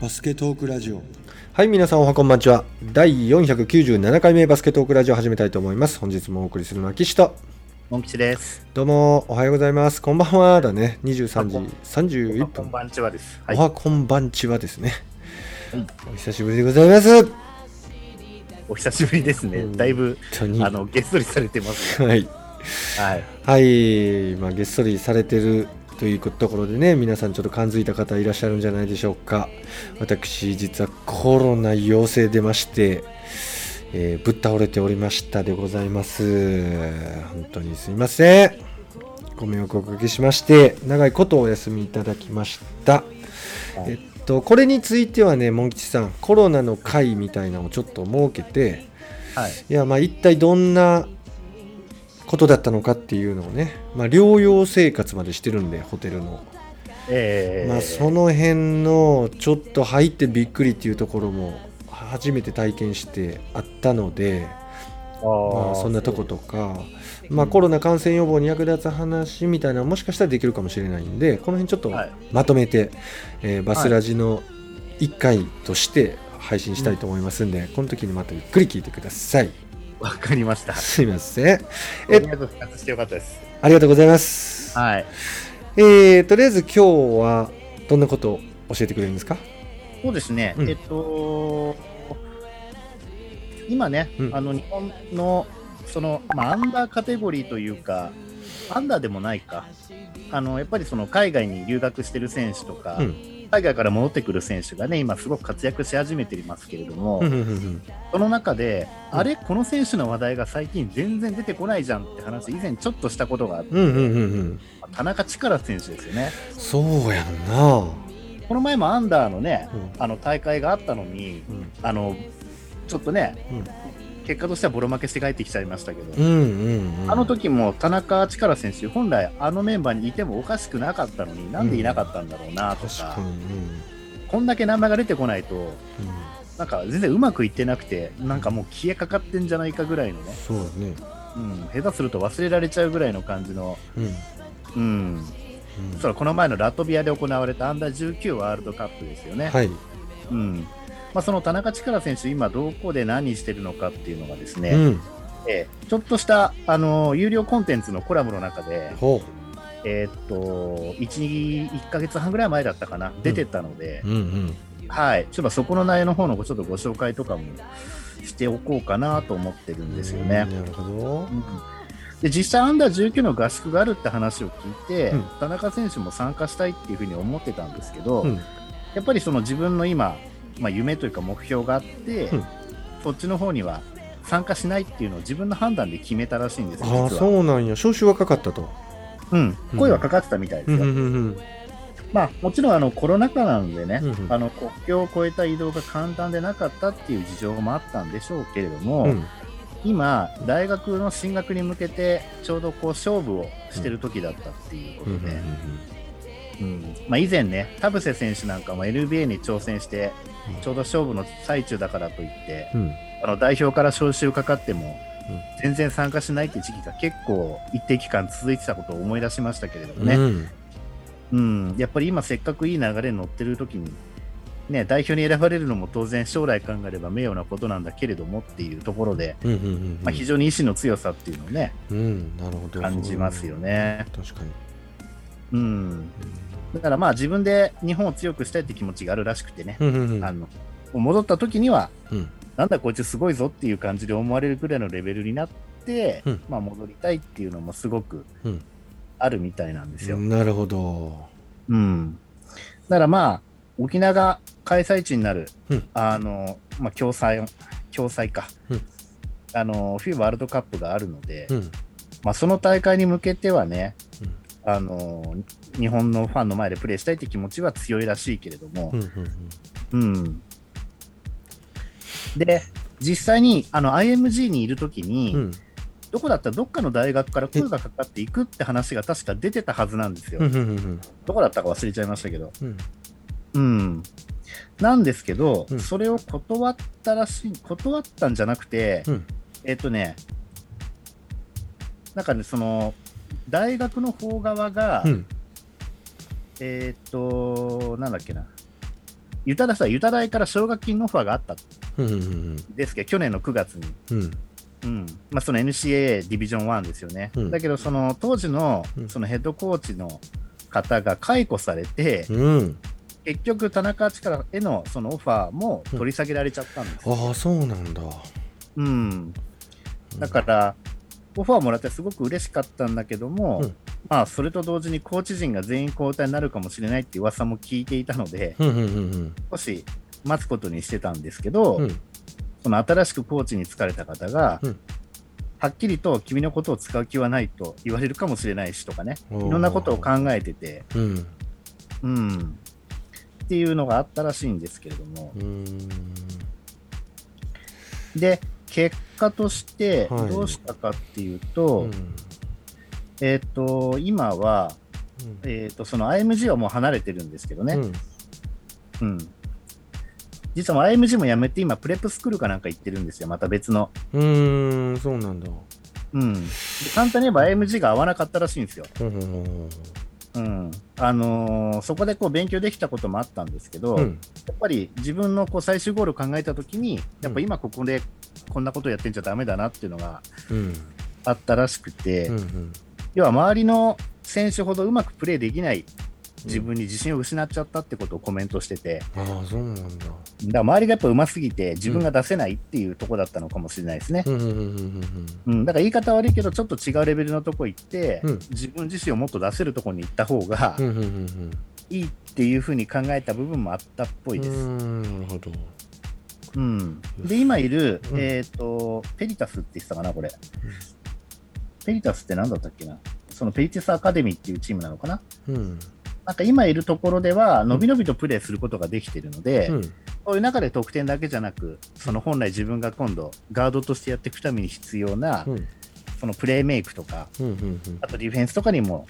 バスケトークラジオはい、皆さんおはこんばんちは。第497回目バスケットークラジオ始めたいと思います。本日もお送りするのは岸と。モン吉です。どうも、おはようございます。こんばんはだね。23時31分。こんばんちはです。はい。おはこんばんちはですね。はいお久しぶりでございます。お久しぶりですね。うんだいぶあのげっそりされてますね。はい。はい。はい、まあ、げっそりされてるというところでね、皆さんちょっと感づいた方いらっしゃるんじゃないでしょうか。私、実はコロナ陽性出まして、えーぶっ倒れておりましたでございます。本当にすいません。ご迷惑をおかけしまして、長いことお休みいただきました。えっと、これについてはね、モン吉さん、コロナの会みたいなのをちょっと設けて、はい。いやまあ一体どんなことだったのかっていうのをね、まあ、療養生活までしてるんでホテルの、えー、まあ、その辺のちょっと入ってびっくりっていうところも初めて体験してあったのでまあ、そんなとことか、まあ、コロナ感染予防に役立つ話みたいなのもしかしたらできるかもしれないんでこの辺ちょっとはい。まとめて、えーバスラジの1回として配信したいと思いますんで、この時にまたゆっくり聞いてください。わかりました。すいません。あえりがとう復活してよかったです。ありがとうございます。はい。えー、とりあえず今日はどんなことを教えてくれるんですか？そうですね。うんえっと今ね、うんあの日本のそのまあアンダーカテゴリーというか。アンダーでもないかあのやっぱりその海外に留学してる選手とか、うん海外から戻ってくる選手がね、今すごく活躍し始めていますけれども、その中で、うんあれ、この選手の話題が最近全然出てこないじゃんって話、以前ちょっとしたことがあって、うんうんうんうん。田中力選手ですよね。そうやんな。この前もアンダーのね、うん。あの大会があったのに、うん。あのちょっとね、うん結果としてはボロ負けして帰ってきちゃいましたけど、うんうんうん。あの時も田中力選手、本来あのメンバーにいてもおかしくなかったのに、なんでいなかったんだろうなとか、確かに、うん。こんだけ名前が出てこないと、うん、なんか全然うまくいってなくて、なんかもう消えかかってんじゃないかぐらいのね、そうだね。うん、下手すると忘れられちゃうぐらいの感じの、うん。うん、うん。そうこの前のラトビアで行われたアンダー19ワールドカップですよね。はい、うんまあ、その田中力選手、今どこで何してるのかっていうのがですね、うん。えーちょっとしたあの有料コンテンツのコラムの中で、ほえーっと 1, 1ヶ月半ぐらい前だったかな、出てたのでう、うんうん。はい、ちょっとそこの内容の方のちょっとご紹介とかもしておこうかなと思ってるんですよね。うんなるほど。うん。で実際、アンダー19の合宿があるって話を聞いて、うん。田中選手も参加したいっていうふうに思ってたんですけど、うん。やっぱりその自分の今、まあ、夢というか目標があって、うん。そっちの方には参加しないっていうのを自分の判断で決めたらしいんですよ、あ。そうなんや。招集はかかったと。うん、声はかかってたみたいですよ。うんうんうんまあ、もちろんあのコロナ禍なのでね、うんうん。あの国境を越えた移動が簡単でなかったっていう事情もあったんでしょうけれども、うん。今、大学の進学に向けてちょうどこう勝負をしてる時だったっていうこうんうんとで、うんまあ、以前ね、田臥選手なんかも NBA に挑戦してうん、ちょうど勝負の最中だからといって、うん。あの代表から招集かかってもうん、全然参加しないって時期が結構一定期間続いてたことを思い出しましたけれどもね、うん。うん、やっぱり今せっかくいい流れに乗ってる時に、ね、代表に選ばれるのも当然将来考えれば名誉なことなんだけれどもっていうところで、うんうんうんまあ、非常に意志の強さっていうのをね、うん。なるほど。感じますよね。確かに。うん。だからまあ自分で日本を強くしたいって気持ちがあるらしくてね、うんうんうん。あの、戻った時には、うん。なんだこいつすごいぞっていう感じで思われるぐらいのレベルになって、うん。まあ戻りたいっていうのもすごくうん。あるみたいなんですよ。なるほど。うん。だからまあ、沖縄が開催地になる、うん。あの、まあ、共催、共催か。うん。あの、フィーワールドカップがあるので、うん。まあ、その大会に向けてはね、うんあの、日本のファンの前でプレーしたいって気持ちは強いらしいけれどもう、んうんうん。で、実際に、あの、IMG にいるときに、うんどこだったらどっかの大学から声がかかっていくって話が確か出てたはずなんですよ。うんうんうんどこだったか忘れちゃいましたけど。うんうん。なんですけど、うんそれを断ったらしい、断ったんじゃなくて、うんえっとね、なんかね、その、大学の方側が、うん。えっと、なんだっけな、ユタ大さ、ユタ大から奨学金のオファーがあった。んうんうん。ですけど、去年の9月に。うん。うん。まあ、その NCAA ディビジョン1ですよね。うん。だけど、その当時のうん。そのヘッドコーチの方が解雇されて、うん。結局、田中力へのそのオファーも取り下げられちゃったんですよ。ああそうなんだ。うん、だから、オファーもらってすごく嬉しかったんだけども、うん。まあ、それと同時にコーチ陣が全員交代になるかもしれないっていう噂も聞いていたので、うんうんうん少し待つことにしてたんですけど、うん。その新しくコーチに就かれた方が、うん。はっきりと君のことを使う気はないと言われるかもしれないしとかね、いろんなことを考えてて、うん。うん、っていうのがあったらしいんですけれども、うん。で、結果としてはいどうしたかっていうと、うんえっ、と、今は、えっ、と、その IMG はもう離れてるんですけどね、うんうん。実は IMG も辞めて今、プレップスクールかなんか行ってるんですよ、また別の。うーんそうなんだうん。で簡単に言えば IMG が合わなかったらしいんですよ。うんうんうん。あのーそこでこう勉強できたこともあったんですけど、うんやっぱり自分のこう最終ゴールを考えたときに、やっぱ今ここでこんなことやってんじゃダメだなっていうのがうん。あったらしくて、うんうん。要は周りの選手ほどうまくプレーできない自分に自信を失っちゃったってことをコメントしてて、ああそうなんだ。だ周りがやっぱ上手すぎて自分が出せないっていうところだったのかもしれないですね。うんうんうんうんうん、だから言い方悪いけど、ちょっと違うレベルのとこ行って、うん。自分自身をもっと出せるところに行った方がうんうんうんうん。いいっていうふうに考えた部分もあったっぽいです。なるほどうん、で、今いる、うん。えっ、と、ペリタスって言ってたかな、これ。ペリタスって何だったっけな？そのペリティスアカデミーっていうチームなのかな？うん。なんか今いるところでは、のびのびとプレーすることができているので、うん。そういう中で得点だけじゃなく、その本来自分が今度、ガードとしてやっていくために必要な、うん。そのプレーメイクとか、うんうん。あとディフェンスとかにも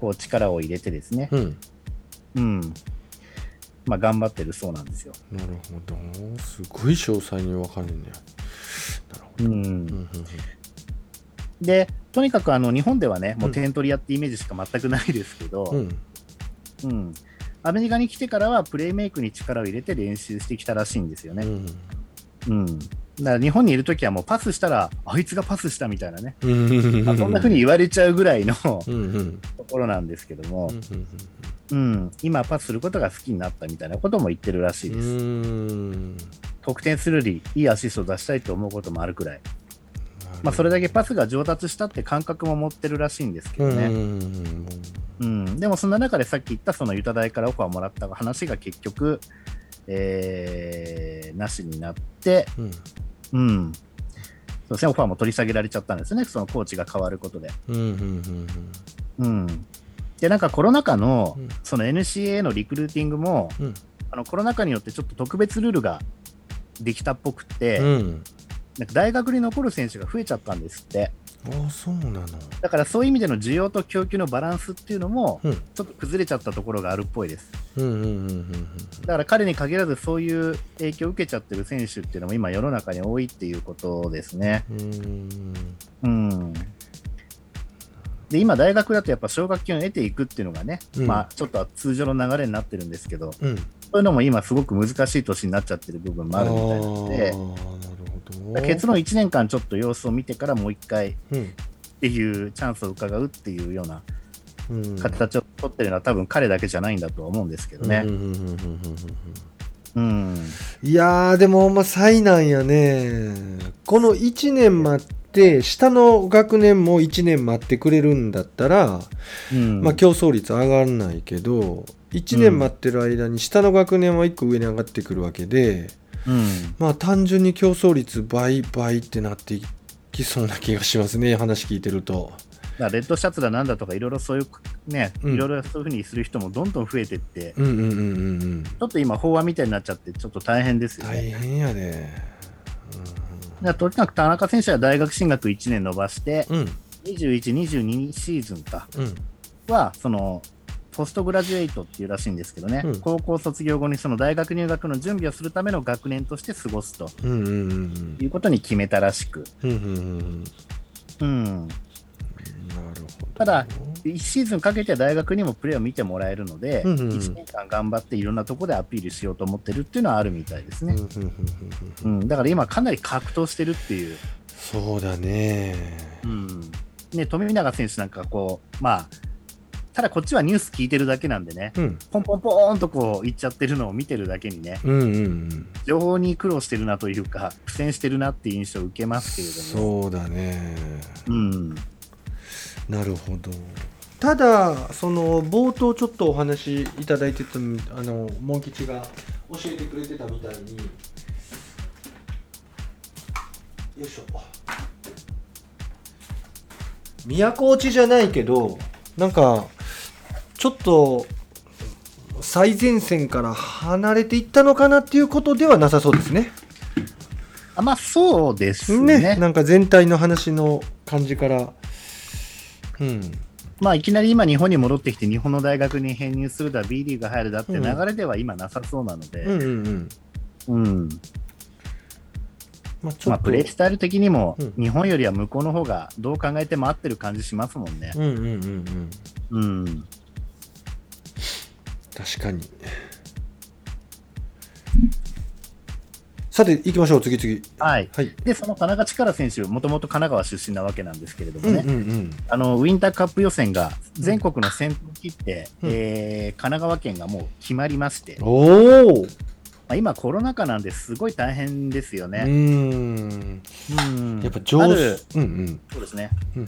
こう力を入れてですね、うん。うんまあ、頑張ってるそうなんですよ。なるほど。すごい詳細に分かるんだよなるほど。うん。で、とにかくあの日本ではね、もううん点取り屋ってイメージしか全くないですけど、うん。うん。アメリカに来てからはプレーメイクに力を入れて練習してきたらしいんですよね。うん。うん。だから日本にいるときはもうパスしたら、あいつがパスしたみたいなね、うん。まあそんな風に言われちゃうぐらいのところなんですけどもう、ん。うん、今パスすることが好きになったみたいなことも言ってるらしいです。得点するよりいいアシストを出したいと思うこともあるくらい。まあ、それだけパスが上達したって感覚も持ってるらしいんですけどね。うん。でもそんな中でさっき言ったそのユタ大からオファーをもらった話が結局、えーなしになって、うん。うん、そうですね、オファーも取り下げられちゃったんですね、そのコーチが変わることで。うん。うん。うん。うん、で、なんかコロナ禍のうんその NCA のリクルーティングも、うんあのコロナ禍によってちょっと特別ルールができたっぽくて、うんなんか大学に残る選手が増えちゃったんですって。ああそうなのだからそういう意味での需要と供給のバランスっていうのも、うんちょっと崩れちゃったところがあるっぽいです。だから彼に限らずそういう影響を受けちゃってる選手っていうのも今世の中に多いっていうことですね。うんうん。で、今大学だとやっぱ奨学金を得ていくっていうのがね、うん。まあちょっと通常の流れになってるんですけど、うん。そういうのも今すごく難しい年になっちゃってる部分もあるみたいなので結論1年間ちょっと様子を見てからもう一回っうんていうチャンスを伺うっていうようなうん。形を取ってるのは多分彼だけじゃないんだとは思うんですけどねうん。いやーでもほんま災難やねこの1年待って下の学年も1年待ってくれるんだったら、うんまあ競争率上がらないけど1年待ってる間に下の学年は1個上に上がってくるわけでうん。まあ単純に競争率倍倍ってなっていきそうな気がしますね話聞いてると。レッドシャツだなんだとかいろいろそういうね、うん。いろいろそういうふうにする人もどんどん増えてって、うんうんうんうんうん。ちょっと今飽和みたいになっちゃってちょっと大変ですよね。大変やで。だからとにかく田中選手は大学進学1年伸ばして、うん。うん21、22シーズンか。うん。は、その、ポストグラジュエイトっていうらしいんですけどね、うん。高校卒業後にその大学入学の準備をするための学年として過ごすとうんうんうんうん。いうことに決めたらしく、うん。ただ、1シーズンかけて大学にもプレーを見てもらえるので、うんうんうん1年間頑張っていろんなところでアピールしようと思ってるっていうのはあるみたいですね。だから今、かなり格闘してるっていう、そうだね。うんね、富永選手なんかこう、まあ、ただこっちはニュース聞いてるだけなんでね、うん。ポンポンポーンとこう行っちゃってるのを見てるだけにね、うんうんうん。情報に苦労してるなというか、苦戦してるなっていう印象を受けますけれども。そうだね。うんなるほど。ただ、その冒頭ちょっとお話しいただいてた、あの、モン吉が教えてくれてたみたいに、よいしょ。都落ちじゃないけど、なんか、ちょっと、最前線から離れていったのかなっていうことではなさそうですね。あまあそうですねね。なんか全体の話の感じから。うん。まあいきなり今日本に戻ってきて日本の大学に編入するだ B リーグ入るだって流れでは今なさそうなので、うんうんうん。うんまあ、まあプレースタイル的にもうん日本よりは向こうの方がどう考えても合ってる感じしますもんね。うんうんうんうん。うん。確かに。さて、行きましょう、次々。はい。はい。で、その田中力選手、もともと神奈川出身なわけなんですけれどもうんね、うんうん。あのウィンターカップ予選が全国の先頭切って、うんえー神奈川県がもう決まりまして、まおお。あ、今コロナ禍なんですごい大変ですようね。ん。うんやっぱ上手。うんうん。そうですね。うん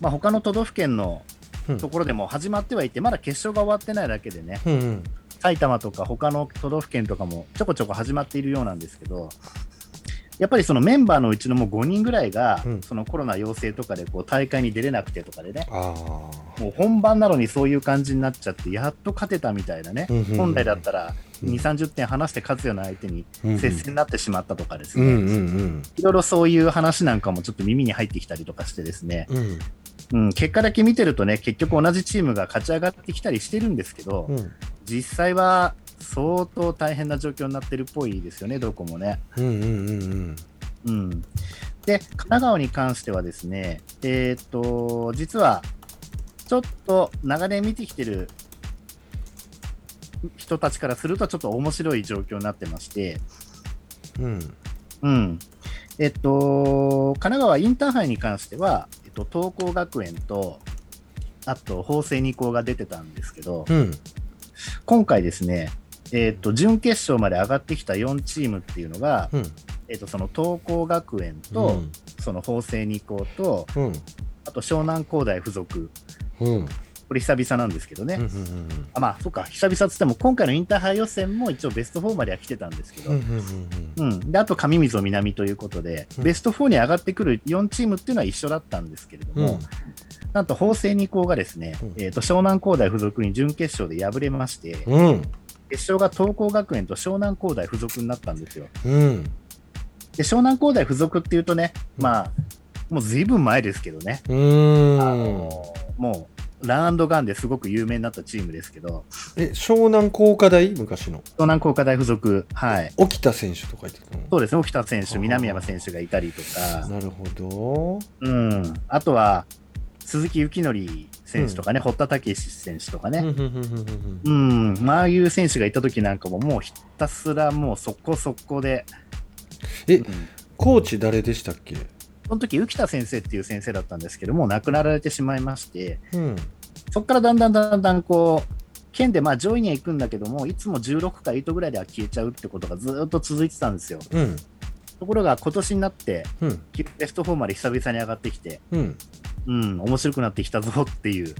まあ他の都道府県のうんところでも始まってはいて、まだ決勝が終わってないだけでね、うんうん。埼玉とか他の都道府県とかもちょこちょこ始まっているようなんですけど、やっぱりそのメンバーのうちのもう5人ぐらいが、うんそのコロナ陽性とかでこう大会に出れなくてとかでね。もう本番なのにそういう感じになっちゃって、やっと勝てたみたいなね、うんうんうん本来だったらうん2、30点離して勝つような相手にうんうん接戦になってしまったとかですね、うんうんいろいろそういう話なんかもちょっと耳に入ってきたりとかしてですね、うん。うん。うん、結果だけ見てるとね、結局同じチームが勝ち上がってきたりしてるんですけど、うん実際は相当大変な状況になってるっぽいですよね、どこもね。うんうんうんうん、で、神奈川に関してはですね、えーっと、実は、ちょっと長年見てきてる人たちからすると、ちょっと面白い状況になってまして、うん。うん。うん。えっと、神奈川インターハイに関しては、えっと、東光学園と、あと、法政二高が出てたんですけど、うん。今回ですね、えっと、準決勝まで上がってきた4チームっていうのが、うん。えっと、その東光学園と、その法政二高と、うん。あと湘南工大附属、うん。これ久々なんですけどね、うんうんあまあ、そっか、久々っつっても、今回のインターハイ予選も一応ベスト4までは来てたんですけど、ううんうんうんであと上溝南ということで、うんベスト4に上がってくる4チームっていうのは一緒だったんですけれどうん。も、なんと法政二高がですね、うんえー、と湘南工大附属に準決勝で敗れまして、うん。決勝が東光学園と湘南工大附属になったんですよ。うん。で湘南工大附属っていうとね、うんまあ、もうずいぶん前ですけどね、うあん。のもうランガンですごく有名になったチームですけど、え、湘南工科大？昔の。湘南工科大附属、はい、沖田選手とか言ってたの？そうですね、沖田選手、南山選手がいたりとか、なるほど。うん、あとは鈴木幸則選手とかね、堀田武史選手とかね、うんああいう選手がいた時なんかも、もうひたすらもう速攻速攻で、えうん。コーチ誰でしたっけ？その時浮田先生っていう先生だったんですけども、亡くなられてしまいまして、うん。そこからだんだんだんだんこう、県でまあ上位には行くんだけども、いつも16か8ぐらいでは消えちゃうってことがずっと続いてたんですよ。うん。ところが今年になって、うん。ベスト4まで久々に上がってきて、うん。うん、面白くなってきたぞっていう。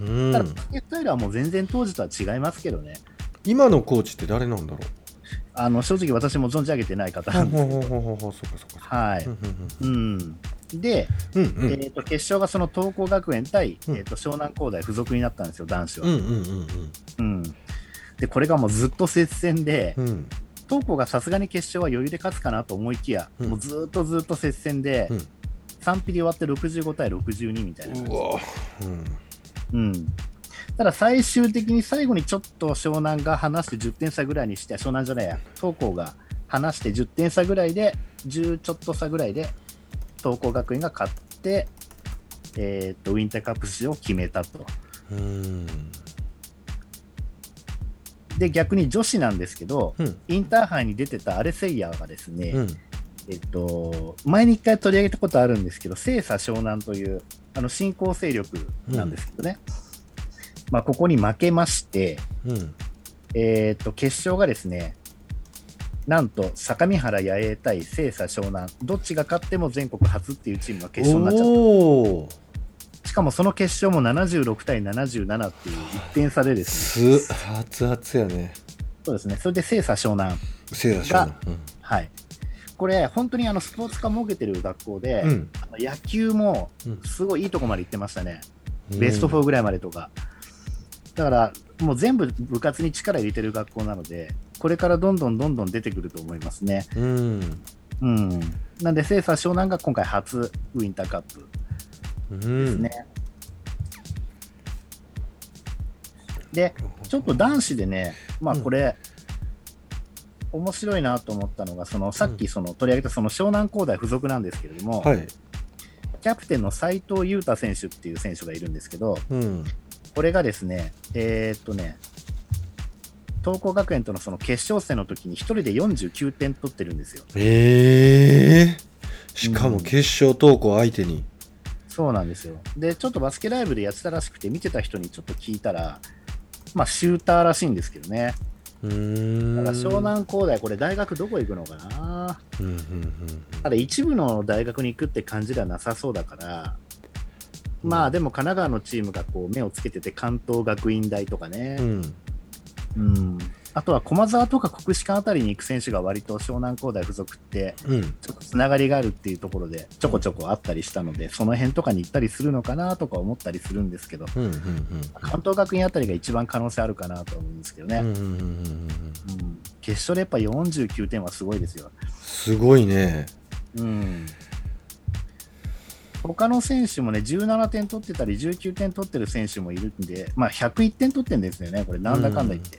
うんただ、バスタイルはもう全然当時とは違いますけどね。今のコーチって誰なんだろあの正直私も存じ上げてない方うなんですけど。はい。うん。で、うんうん。うんえー、と決勝がその東光学園対、うんえー、と湘南工大附属になったんですよ、男子は。うんうんうんうんで、これがもうずっと接戦で、うん。うん。東光がさすがに決勝は余裕で勝つかなと思いきや、うんもうずっとずっと接戦で、うん3ピリ終わって65対62みたいな感じうわうん。うん、ただ最終的に最後にちょっと湘南が離して10点差ぐらいにして、湘南じゃないや、東光が離して10点差ぐらいで、10ちょっと差ぐらいで、東光学園が勝って、えー、とウィンターカップ出場を決めたと。うん。で、逆に女子なんですけど、うん。インターハイに出てたアレセイヤーがですね、うん。えっと、前に一回取り上げたことあるんですけど、清佐湘南というあの新興勢力なんですけどね、まあ、ここに負けまして、うん。えっと決勝がですね、なんと相模原野営対清佐湘南、どっちが勝っても全国初っていうチームが決勝になっちゃった、しかもその決勝も76対77っていう1点差でですね、す熱々やね。そうですね。それで清佐湘南、せいだしょうはい、これ、本当にあのスポーツ科設けてる学校で、うん。野球もうん。すごいいいとこまで行ってましたね、うん。ベスト4ぐらいまでとか。だから、もう全部部活に力入れてる学校なので、これからどんどんどんどん出てくると思いますね。うん。うん。なんで、清佐湘南が今回初ウィンターカップ。うん。ですね。で、ちょっと男子でね、まあこれ、面白いなと思ったのが、そのさっきその取り上げたその湘南工大附属なんですけれども、はい。キャプテンの斉藤裕太選手っていう選手がいるんですけど、うんこれがですね、えーっとね、東光学園とのその決勝戦の時に1人で49点取ってるんですよ。ええしかも決勝投稿相手にそうなんですよ。で、ちょっとバスケライブでやってたらしくて、見てた人にちょっと聞いたら、まあ、シューターらしいんですけどね。うーんだから湘南工大、これ大学どこ行くのかなうんうんうんただ一部の大学に行くって感じではなさそうだから、まあでも神奈川のチームがこう目をつけてて、関東学院大とかね、うん。うん、あとは駒沢とか国士舘あたりに行く選手が割と湘南工大附属って、うん。ちょっとつながりがあるっていうところで、ちょこちょこあったりしたので、その辺とかに行ったりするのかなとか思ったりするんですけど、うんうん関東学院あたりが一番可能性あるかなと思うんですけどね、うんうんうんうん。うん。うん決勝でやっぱ49点はすごいですよ。すごいね。うん他の選手もね、17点取ってたり、19点取ってる選手もいるんで、まあ、101点取ってるんですよね、これ、なんだかんだ言って。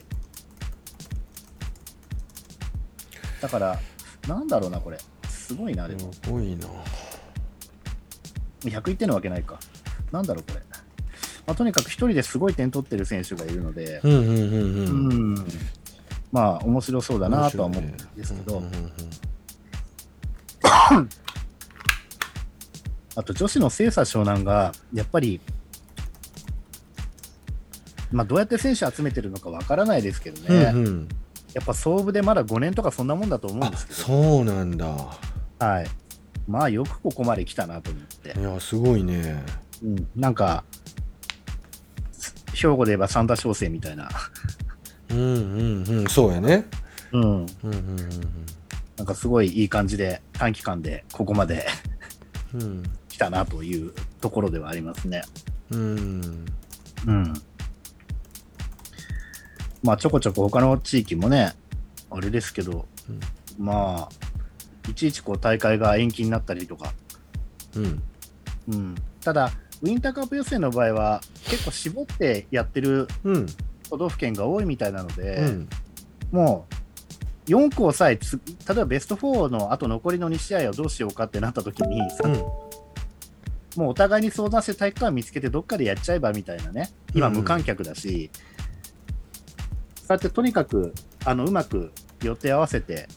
だから、なんだろうな、これ、すごいな、でも、すごいな。101点のわけないか。なんだろう、これ。まあ、とにかく一人ですごい点取ってる選手がいるので、うんうんうんまあ、面白そうだなとは思うんですけど、あと女子の清佐湘南が、やっぱり、まあ、どうやって選手集めてるのかわからないですけどね、うんうん。やっぱ創部でまだ5年とかそんなもんだと思うんあですけど、そうなんだ。はい、まあよくここまで来たなと思って。い、やすごいね。うん、なんか、兵庫で言えば三田商生みたいな、うんうんうん。そうやね。うん、うんうんうんなんかすごいいい感じで、短期間でここまでうんうん来たなというところではありますね。うん。うん。まあ、ちょこちょこ他の地域もね、あれですけど、まあ、いちいちこう大会が延期になったりとか、うん。うん。ただ、ウィンターカップ予選の場合は、結構絞ってやってるうん。都道府県が多いみたいなので、うん。もう、4校さえつ、例えばベスト4のあと残りの2試合をどうしようかってなった時に、さうんもうお互いに相談して体育館見つけてどっかでやっちゃえばみたいなね、今うん無観客だし、そうやってとにかくあのうまく予定合わせて、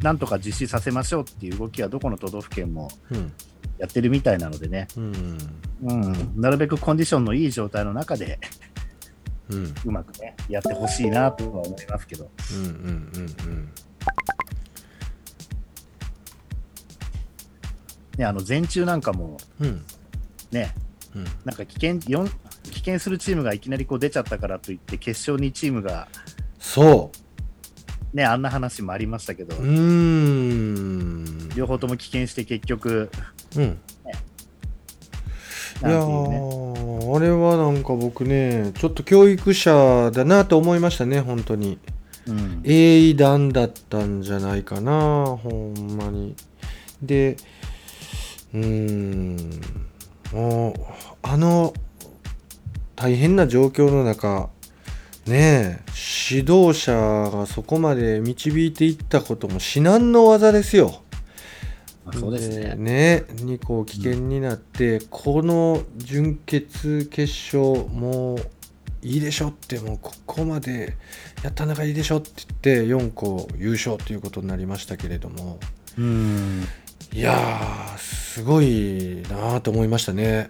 なんとか実施させましょうっていう動きはどこの都道府県もうん。やってるみたいなのでね、うん。うん、なるべくコンディションのいい状態の中でうん。うまくね、やってほしいなとは思いますけど、うんうんうんね、あの前中なんかもうん。ね、うん。なんか危険、危険するチームがいきなりこう出ちゃったからといって、決勝にチームがそね、あんな話もありましたけど、うん。両方とも棄権して結局、うん。いなんやていうね、ーあれはなんか僕ねちょっと教育者だなと思いましたね本当に。うん、英断だったんじゃないかなほんまに。でうーんもうあの大変な状況の中ねえ指導者がそこまで導いていったことも至難の技ですよあそうですね。ねにこう危険になって、この準決決勝もういいでしょってもうここまでやった中いいでしょって言って4個優勝ということになりましたけれどもうん。いやーすごいなーと思いましたね。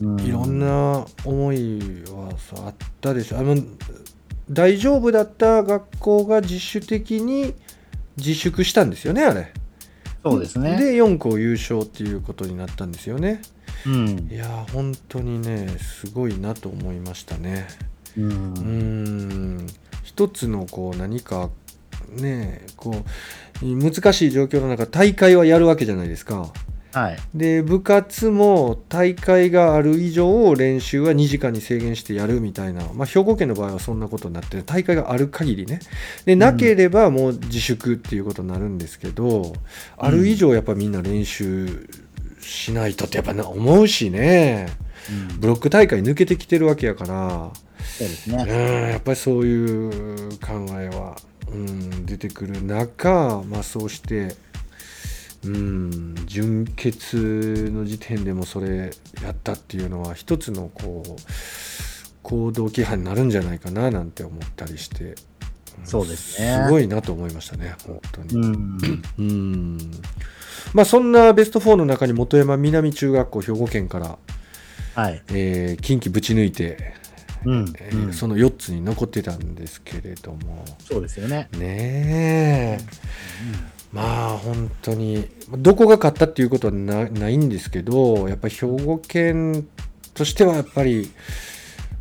うんいろん。な思いはさあったでしょあの大丈夫だった学校が自主的に自粛したんですよねあれそうですね。で4校優勝っていうことになったんですよねうんい。やー本当にねすごいなと思いましたねう。ん一つのこう何かねこう難しい状況の中大会はやるわけじゃないですか。はい。で部活も大会がある以上練習は2時間に制限してやるみたいな、まあ、兵庫県の場合はそんなことになってる大会がある限りね。でなければもう自粛っていうことになるんですけど、ある以上やっぱみんな練習しないとってやっぱな思うしね。うん。ブロック大会抜けてきてるわけやから。そうですうんね。やっぱりそういう考えは、うん、出てくる中、まあ、そうして、うん、純潔の時点でもそれやったっていうのは一つのこう行動規範になるんじゃないかななんて思ったりして、んそうですねすごいなと思いましたね本当に。うん。うんまあ、そんなベスト4の中に本山南中学校兵庫県から、はい。えー近畿ぶち抜いて、うん。えその4つに残ってたんですけれども。そうですよね。ねえ。まあ本当にどこが勝ったっていうことはなないんですけどやっぱり兵庫県としてはやっぱり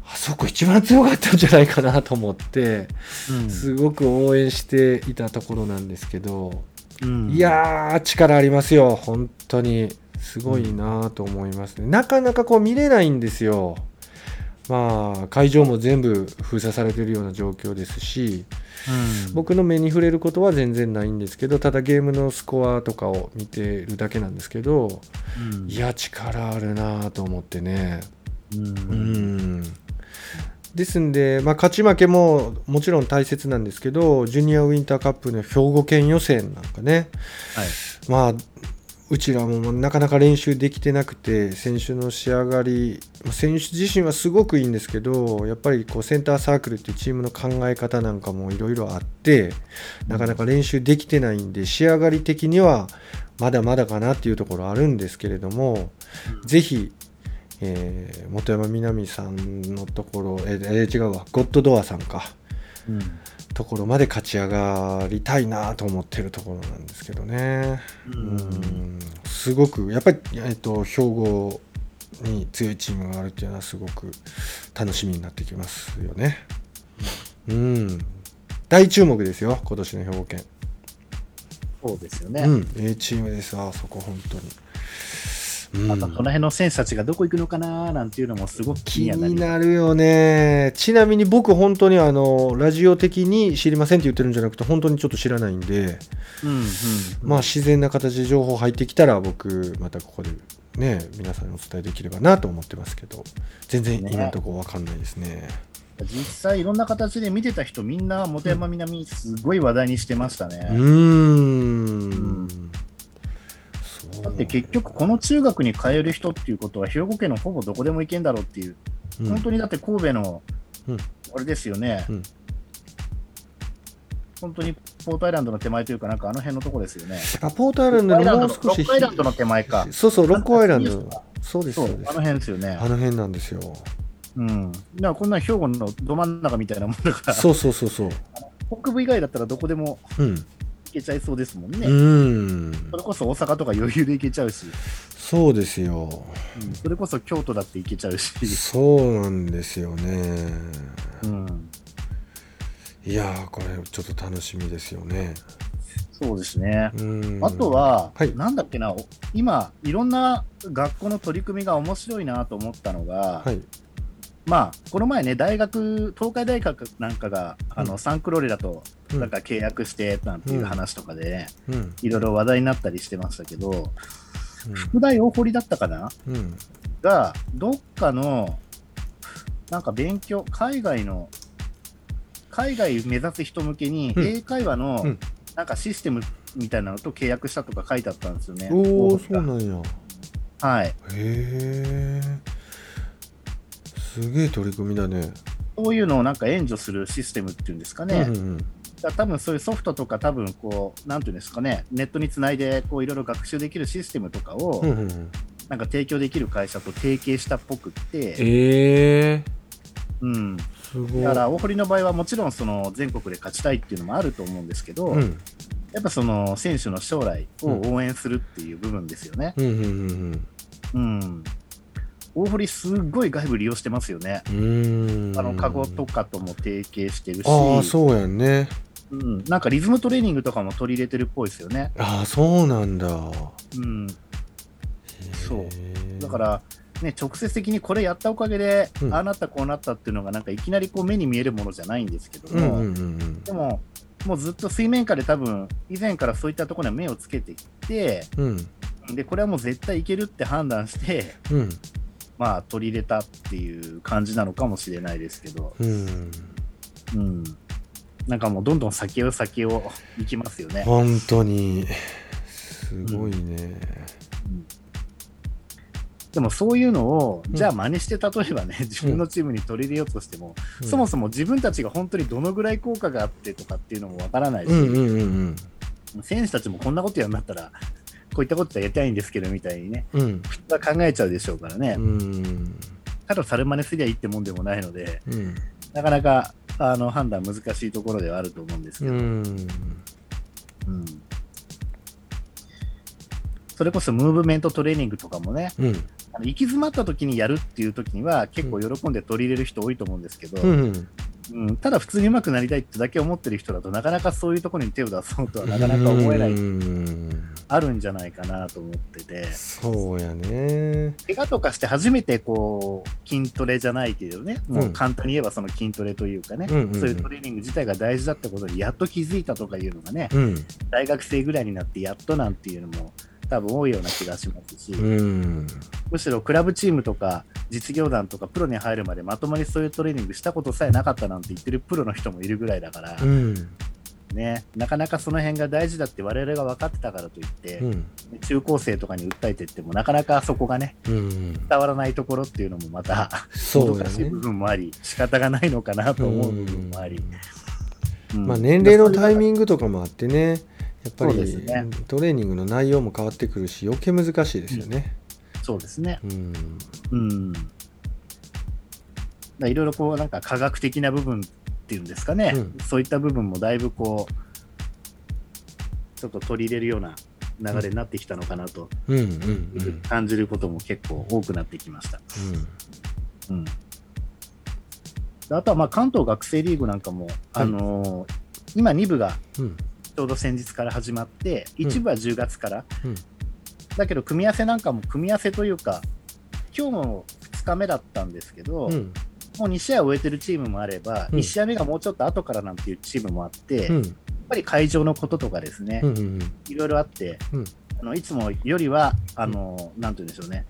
あそこ一番強かったんじゃないかなと思ってうん。すごく応援していたところなんですけど、うん。いやー力ありますよ。本当に。すごいなと思いますね。なかなかこう見れないんですよまあ会場も全部封鎖されてるような状況ですしうん。僕の目に触れることは全然ないんですけどただゲームのスコアとかを見てるだけなんですけどうん。いや力あるなと思ってね。うん。うん。ですんで、まあ、勝ち負けももちろん大切なんですけどジュニアウィンターカップの兵庫県予選なんかね。はい。まあうちらもなかなか練習できてなくて選手の仕上がり選手自身はすごくいいんですけどやっぱりこうセンターサークルっていうチームの考え方なんかもいろいろあってなかなか練習できてないんで仕上がり的にはまだまだかなっていうところあるんですけれども、ぜひ、えー本山みなみさんのところええ違うわゴッドドアさんか。うん。ところまで勝ち上がりたいなと思ってるところなんですけどね。ううんんすごくやっぱり、えっと、兵庫に強いチームがあるっていうのはすごく楽しみになってきますよね。うん、大注目ですよ、今年の兵庫県。そうですよね。うん、ええチームです、あそこ、本当に。うんまたその辺の選手たちがどこ行くのかななんていうのもすごく気気にはなりになるよね。ちなみに僕、本当にあのラジオ的に知りませんって言ってるんじゃなくて、本当にちょっと知らないんで、うんうんまあ自然な形で情報入ってきたら、僕、またここでね、皆さんにお伝えできればなと思ってますけど、全然今のところ分かんないですね。実際いろんな形で見てた人みんな本山南すごい話題にしてましたね。うーん。だって結局この中学に通える人っていうことは兵庫県のほぼどこでも行けんだろうっていう、うん本当にだって神戸の、うんあれですよね、うん本当にポートアイランドの手前というかなんかあの辺のとこですよね。あポートアイランドののもう少しロックアイランドの手前か。そうそう、ロックアイランド。そうです、そう。あの辺ですよねあ。の辺なんですよ。うん。だからこんな兵庫のど真ん中みたいなもんだから、そうそうそうそう。北部以外だったらどこでもうん。行けちゃいそうですもんね。うん。それこそ大阪とか余裕で行けちゃうし、そうですよ。うんそれこそ京都だって行けちゃうし。そうなんですよね。うんいやー、これちょっと楽しみですよね。そうですね。うん。あとは、はいなんだっけな、お今、いろんな学校の取り組みが面白いなと思ったのが、はい。まあ、この前ね、大学、東海大学なんかが、あのうサンクロレラとうんなんか契約してなんていう話とかで。いろいろ話題になったりしてましたけど、うん福大大堀だったかな？うん。が、どっかの、なんか勉強、海外の、海外目指す人向けに、うん英会話のうんなんかシステムみたいなのと契約したとか書いてあったんですよね。おおそうなんやはい。へえすげえ取り組みだねそういうのをなんか援助するシステムっていうんですかね。うんうんだ多分そういうソフトとか多分こう、なんていうんですかね、ネットにつないでこういろいろ学習できるシステムとかをなんか提供できる会社と提携したっぽくって、ええ。うん。だから大堀の場合はもちろんその全国で勝ちたいっていうのもあると思うんですけど、うん。やっぱその選手の将来を応援するっていう部分ですよね。うん。大堀すっごい外部利用してますよね。あの、カゴとかとも提携してるし、ああそうやんねうん、なんかリズムトレーニングとかも取り入れてるっぽいですよね。ああそうなんだ。うん。そう。だから、ね、直接的にこれやったおかげで、うん。ああなったこうなったっていうのがなんかいきなりこう目に見えるものじゃないんですけども、うんうんうんうん。でももうずっと水面下で多分以前からそういったところには目をつけてきてうん。でこれはもう絶対いけるって判断してうん。まあ取り入れたっていう感じなのかもしれないですけど、うん。うん、なんかもうどんどん先を先を行きますよね。本当に。すごいね。でもそういうのを、うん。じゃあ真似して例えばね、自分のチームに取り入れようとしても、そもそも自分たちが本当にどのぐらい効果があってとかっていうのもわからないし、うんうんうんうん。選手たちもこんなことやるんだったら、こういったことやりたいんですけどみたいにね、うん。普通は考えちゃうでしょうからね、うん。ただ猿真似すりゃいいってもんでもないので、うん。なかなかあの判断難しいところではあると思うんですけど、うん。うん。それこそムーブメントトレーニングとかもね、うん。あの行き詰まった時にやるっていう時には結構喜んで取り入れる人多いと思うんですけど、うんうん、ただ普通に上手くなりたいってだけ思ってる人だとなかなかそういうところに手を出そうとはなかなか思えない、うん。あるんじゃないかなと思ってて。そうやね。怪我とかして初めてこう筋トレじゃないけどね。もう簡単に言えばその筋トレというかね、うんうんうん。そういうトレーニング自体が大事だってことにやっと気づいたとかいうのがね。うん。大学生ぐらいになってやっとなんていうのも多分多いような気がしますし、うん。むしろクラブチームとか実業団とかプロに入るまでまともにそういうトレーニングしたことさえなかったなんて言ってるプロの人もいるぐらいだから、うん。ね、なかなかその辺が大事だって我々が分かってたからといって、うん中高生とかに訴えてってもなかなかそこがねうん。伝わらないところっていうのもまたそうやね難しい部分もあり仕方がないのかなと思う部分もあり、うんまあ年齢のタイミングとかもあってねやっぱりね。トレーニングの内容も変わってくるし余計難しいですよね。そうですね。うん。いろいろこうなんか科学的な部分っていうんですかね、うん。そういった部分もだいぶこうちょっと取り入れるような流れになってきたのかなとうんうんうん。感じることも結構多くなってきました。うん、あとはまあ関東学生リーグなんかも、あのー今2部がうんちょうど先日から始まって、1部は10月から、うん。だけど組み合わせなんかも組み合わせというか、今日も2日目だったんですけど、うん。もう2試合終えてるチームもあれば、うん。1試合目がもうちょっと後からなんていうチームもあって、やっうんぱり会場のこととかですね、うんうんいろいろあって、うん。あのいつもよりは、あのなんて言うんでしょうね、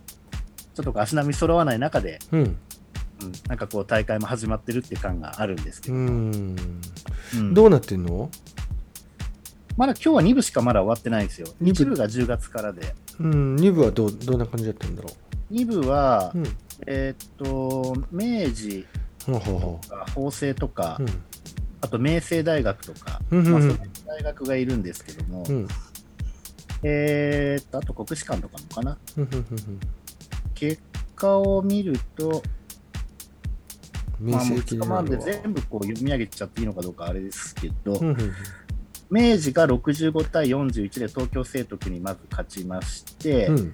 ちょっと足並み揃わない中で、うん。うん、なんかこう大会も始まってるって感があるんですけうど、ん。うん。どうなってんの？まだ今日は2部しかまだ終わってないんですよ。二部。1部が10月からで、うん2部はどうどんな感じだったんだろ2部は、ううん。えーっと、明治とか法政とか、うあと明星大学とか、うんうんうん。まあ、そ大学がいるんですけども、うん。うんえーっと、あと国士舘とかもかな。うんうん結果を見ると、うんまあ、もう2明晰に日まで全部こう読み上げちゃっていいのかどうかあれですけど、うんうん明治が65対41で東京聖徳にまず勝ちまして、うん。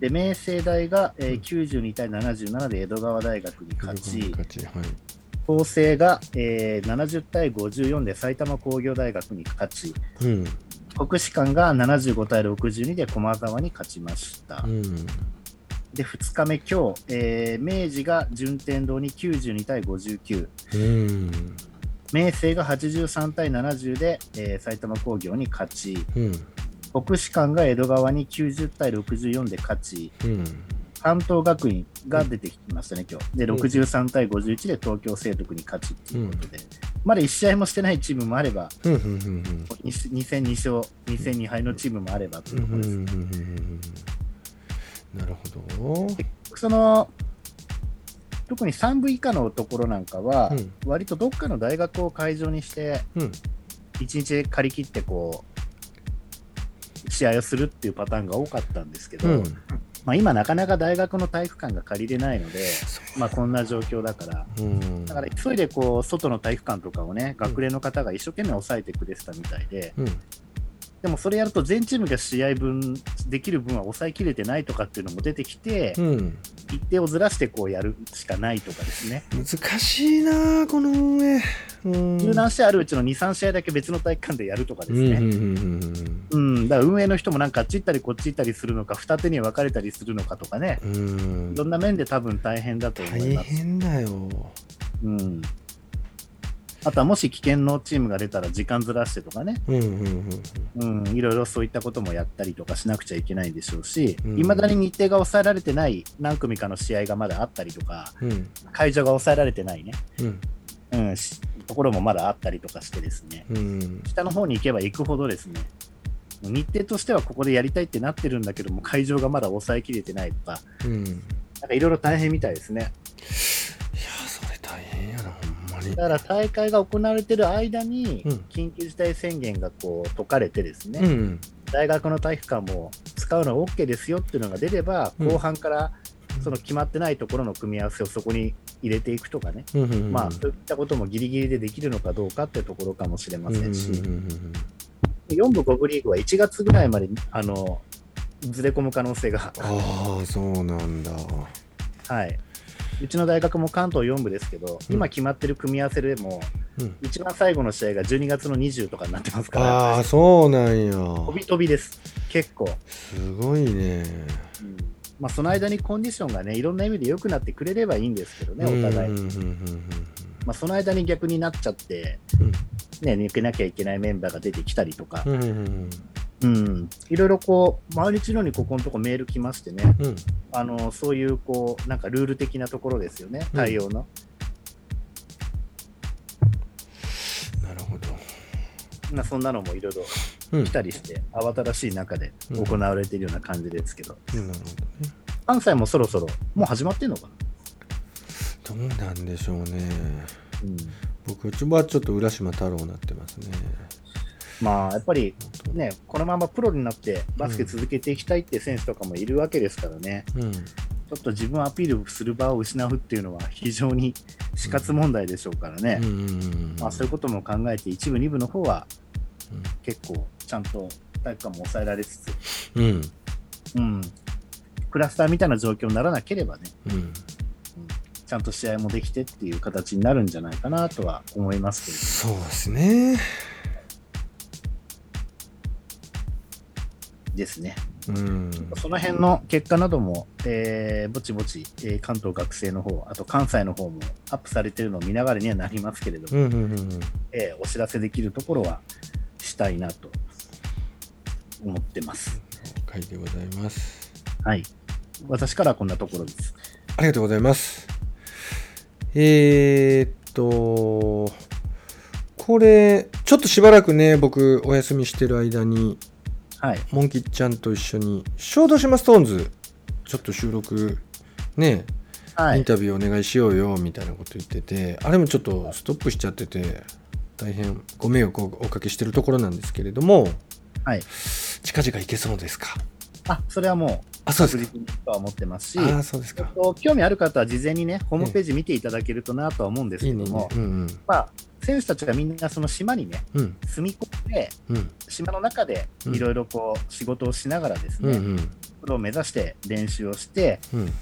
で明星大が、えー92対77で江戸川大学に勝ち、勝ちはい。法政が、えー70対54で埼玉工業大学に勝ち、うん。国士舘が75対62で駒沢に勝ちました。うん。で、2日目、今日、えー明治が順天堂に92対59、うん明星が83対70で、えー埼玉工業に勝ち、うん。国士舘が江戸川に90対64で勝ち、うん。関東学院が出てきましたね、今日。で、うん。63対51で東京聖徳に勝ちっていうことで、まだ1試合もしてないチームもあれば、うんうんうんうん。2戦2勝、2戦2敗のチームもあればというところです。うんうんうんうんうん。なるほど。その特に3部以下のところなんかは、うん割とどっかの大学を会場にして、うん1日借り切ってこう試合をするっていうパターンが多かったんですけど、うん。まあ、今、なかなか大学の体育館が借りれないので、そまあ、こんな状況だから、う。うん。だから急いでこう外の体育館とかをね、学連の方が一生懸命抑えてくれてたみたいで、うん。でもそれやると全チームが試合分、できる分は抑えきれてないとかっていうのも出てきて、うん。一定をずらしてこうやるしかないとかですね。難しいなあこの運営。うん。17試合あるうちの2、3試合だけ別の体育館でやるとかですね。んうん、だから運営の人もなんかあっち行ったりこっち行ったりするのか、二手に分かれたりするのかとかね、うん。うんいろんな面で多分大変だと思い大ます。変だよ。うん。あとはもし危険のチームが出たら時間ずらしてとかね、うんうんうん。うん、いろいろそういったこともやったりとかしなくちゃいけないでしょうし、うんいまだに日程が抑えられてない何組かの試合がまだあったりとか、うん。会場が抑えられてないね、うん。うん、しところもまだあったりとかしてですね、うん。下の方に行けば行くほどですね、日程としてはここでやりたいってなってるんだけども、会場がまだ抑えきれてないとか、なんかいろいろ大変みたいですね。それ大変やな。だから大会が行われてる間にうん、緊急事態宣言がこう解かれてですね、うん。大学の体育館も使うのは OK ですよっていうのが出れば、うん。後半からその決まってないところの組み合わせをそこに入れていくとかね、うんうんうん。まあ、そういったこともギリギリでできるのかどうかってところかもしれませんし、うんうんうん4部5部リーグは1月ぐらいまであのずれ込む可能性が、ああ、そうなんだ。はい、うちの大学も関東4部ですけど、うん今決まってる組み合わせでも、うん。一番最後の試合が12月の20とかになってますかあら、あ、そうなんや。飛び飛びです、結構。すごいね。うんまあ、その間にコンディションがね、いろんな意味で良くなってくれればいいんですけどね、お互い。うんうんうんうんまあ、その間に逆になっちゃって、うんね、抜けなきゃいけないメンバーが出てきたりとか、うんうんうんうん、いろいろこう、毎日のようにここのとこメール来ましてね、うんあのそういうこう、なんかルール的なところですよね、うん対応の。なるほど。まあ、そんなのもいろいろうん来たりして、慌ただしい中で行われているような感じですけど、なるほどね。関西もそろそろ、もう始まってんのかな、どうなんでしょうね。うん、僕はちょっと浦島太郎になってますね。まあやっぱりね、このままプロになってバスケ続けていきたいって選手とかもいるわけですからね、うん。ちょっと自分をアピールする場を失うっていうのは非常に死活問題でしょうからね、まあ、そういうことも考えて、一部、二部の方はうん。結構ちゃんと体育館も抑えられつつ、うん。うん、クラスターみたいな状況にならなければね、うん。ちゃんと試合もできてっていう形になるんじゃないかなとは思いますけれどそうですね。ですね。うん。その辺の結果なども、えーぼちぼち、えー関東学生の方、あと関西の方もアップされてるのを見ながらにはなりますけれども。えーお知らせできるところはしたいなと思ってます。了解でございます。はい。私からはこんなところです。ありがとうございます。えー、っと、これ、ちょっとしばらくね、僕、お休みしてる間に、はい。モンキッちゃんと一緒に、小豆島ストーンズ、ちょっと収録、ね、はい。インタビューお願いしようよ、みたいなこと言ってて、あれもちょっとストップしちゃってて、大変ご迷惑をおかけしてるところなんですけれども、はい。近々行けそうですか？あ、それはもう、あ、そうですか。は思ってますし、ああ、そうですか。えっと興味ある方は事前にね、ホームページ見ていただけるとなとは思うんですけども、。うんまあ、選手たちがみんなその島にね、うん。住み込んで、うん。島の中でうんいろいろこう仕事をしながらですね、うん。うん。プロを目指して練習をして、うん。で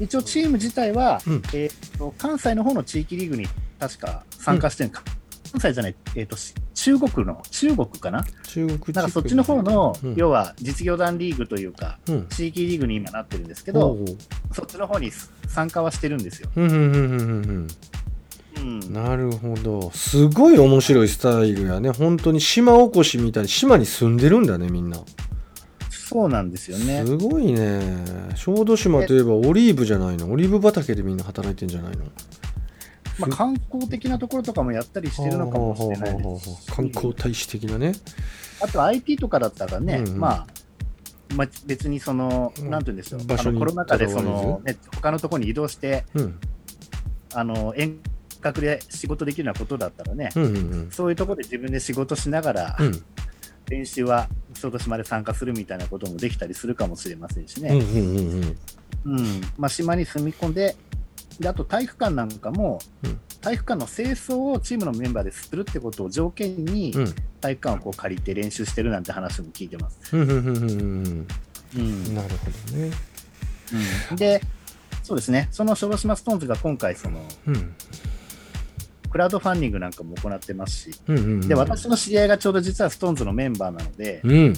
一応チーム自体は、うんえーと関西の方の地域リーグに確か参加してるのか、関西じゃない、えーとし中国の、中国かな？中国なんかそっちの方の、うん。要は実業団リーグというか、うん。地域リーグに今なってるんですけほど、そっちの方に参加はしてるんですよ。なるほど。すごい面白いスタイルやね。本当に島おこしみたいに島に住んでるんだねみんな。そうなんですよね。すごいね。小豆島といえばオリーブじゃないの？オリーブ畑でみんな働いてんじゃないの？まあ、観光的なところとかもやったりしてるのかもしれないです。し観光大使的なね。あと IT とかだったらね、うん。うんまあ、まあ、別にその、うん。なんて言うんでしょう、場所にあのコロナ禍でその、ね、他のところに移動して、うん。あの遠隔で仕事できるようなことだったらね、うんうんうん。そういうところで自分で仕事しながら、うん。練習は小豆島で参加するみたいなこともできたりするかもしれませんしうんうね、んうん。うん。まあ、島に住み込んでで、あと体育館なんかも、うん体育館の清掃をチームのメンバーでするってことを条件に、うん。体育館をこう借りて練習してるなんて話も聞いてます。うんなるほどね。うんで、そうですね、その小豆島ストーンズが今回、そのうん。クラウドファンディングなんかも行ってますし、うんうんうん。で私の知り合いがちょうど実はストーンズのメンバーなので、うん。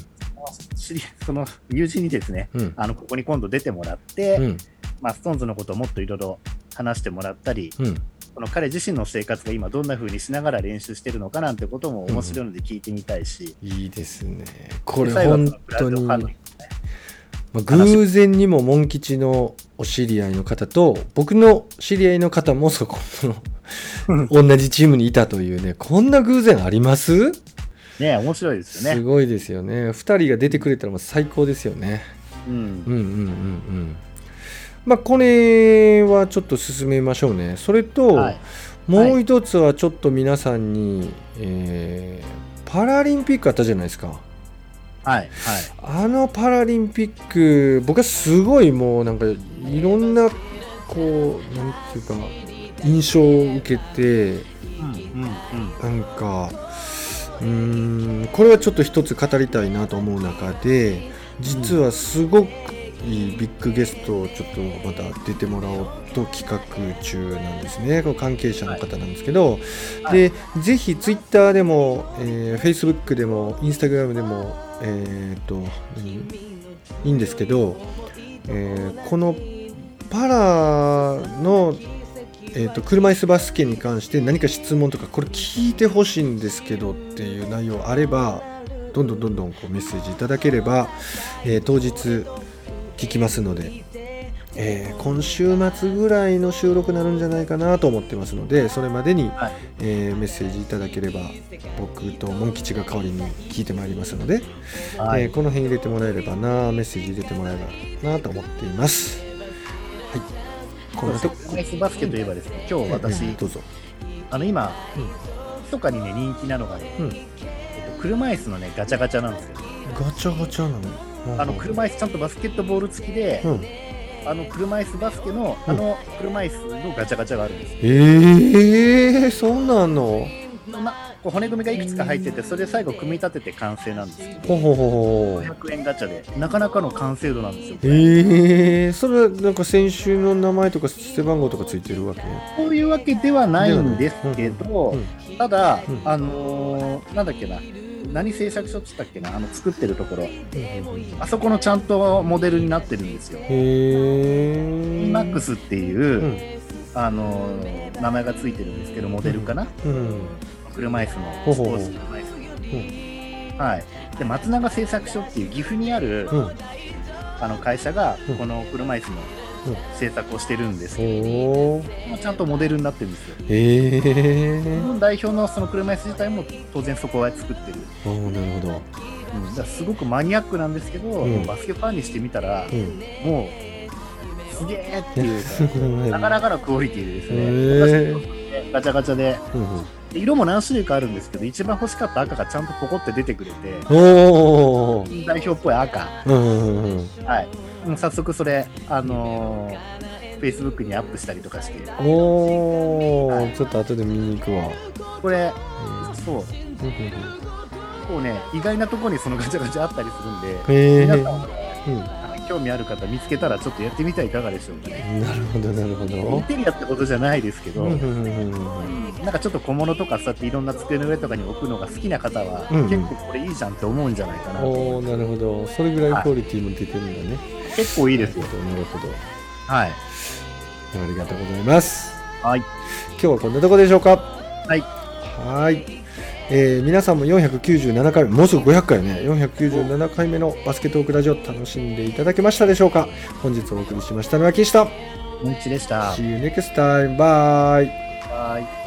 知りその友人にですね、うん。あのここに今度出てもらって、うん。まあ、ストーンズのことをもっといろいろ話してもらったり、うん。この彼自身の生活が今どんな風にしながら練習してるのかなんてことも面白いので聞いてみたいし、いいですね。これ本当に、クラウドファンディングまあ、偶然にもモン吉のお知り合いの方と僕の知り合いの方もそこの 同じチームにいたというねこんな偶然あります？ね面白いですよね。すごいですよね。2人が出てくれたらもう最高ですよね。うん。うんうんうんうんまあこれはちょっと進めましょうね。それと、はい。もう一つはちょっと皆さんに、えーパラリンピックあったじゃないですか。はいはい。あのパラリンピック僕はすごいもうなんかいろんなこうなんていうか印象を受けてうんうんなんかうーんこれはちょっと一つ語りたいなと思う中で実はすごくいいビッグゲストをちょっとまた出てもらおうと企画中なんですね。この関係者の方なんですけど、はい。でぜひツイッターでも、えー、Facebook でもインスタグラムでもえーっと何？いいんですけど、えーこのパラの、えー、と車椅子バスケに関して何か質問とかこれ聞いてほしいんですけどっていう内容あればどんどんどんどんこうメッセージいただければ、えー当日聞きますので、えー今週末ぐらいの収録になるんじゃないかなと思ってますのでそれまでに、はい。えーメッセージいただければ僕とモン吉が代わりに聞いてまいりますので、はい。えーこの辺入れてもらえればなメッセージ入れてもらえればなと思っています。はい。こんなとこ。アイスバスケといえばですね、今日私、うん。どうぞ。あの今、うん。密かにね、人気なのがね、うん。えっと、車椅子のね、ガチャガチャなんですよ。ガチャガチャなのあの車椅子ちゃんとバスケットボール付きで、うん。あの車椅子バスケの、あの車椅子のガチャガチャがあるんですよ。えー、そうなの？まこう骨組みがいくつか入ってて、それで最後組み立てて完成なんですけど、ほほほほ500円ガチャで、なかなかの完成度なんですよ。えー、それはなんか選手の名前とか背番号とかついてるわけ？そういうわけではないんですけど、うん。ただ、うん。あのーなんだっけな、何製作所って言ったっけな、あの作ってるところ、あそこのちゃんとモデルになってるんですよ。へえ EMAX っていう、うん。あのー名前がついてるんですけど、モデルかな、うん。車椅子のスポーツ車椅子の。はい、で松永製作所っていう岐阜にある、うん。あの会社がうん。この車椅子のうん製作をしてるんですけど、ちゃんとモデルになってるんですよ。へ日え本代表のその車椅子自体も当然そこは作ってる。なるほど。うん、だすごくマニアックなんですけど、うん。バスケファンにしてみたら、うん。もう、すげえっていうか、なかなかのクオリティでですね、へー。私ガチャガチャで。うんで色も何種類かあるんですけど、一番欲しかった赤がちゃんとポコって出てくれて、代表っぽい赤、うんうんうん。はい、早速それ、あのー、Facebook にアップしたりとかして、おーちょっと後で見に行くわ。これ、そう、こうね、意外なところにそのガチャガチャあったりするんで、皆さんもうん興味ある方見つけたらちょっとやってみてはいかがでしょうか。ね。なるほどなるほインど。テリアってことじゃないですけど、うんうんうんうん。なんかちょっと小物とかそうやっていろんな机の上とかに置くのが好きな方は、うん。うん結構これいいじゃんって思うんじゃないかなと。おーなるほど。それぐらいクオリティも出てるんだね。結構いいですよ。なるほど。はい。ありがとうございます。はい。今日はこんなとこでしょうか。はい。はいえー皆さんも497回目もうすぐ500回ね497回目のバスケットークラジオ楽しんでいただけましたでしょうか？本日お送りしましたのは岸田もんちでした。See you next time bye はい。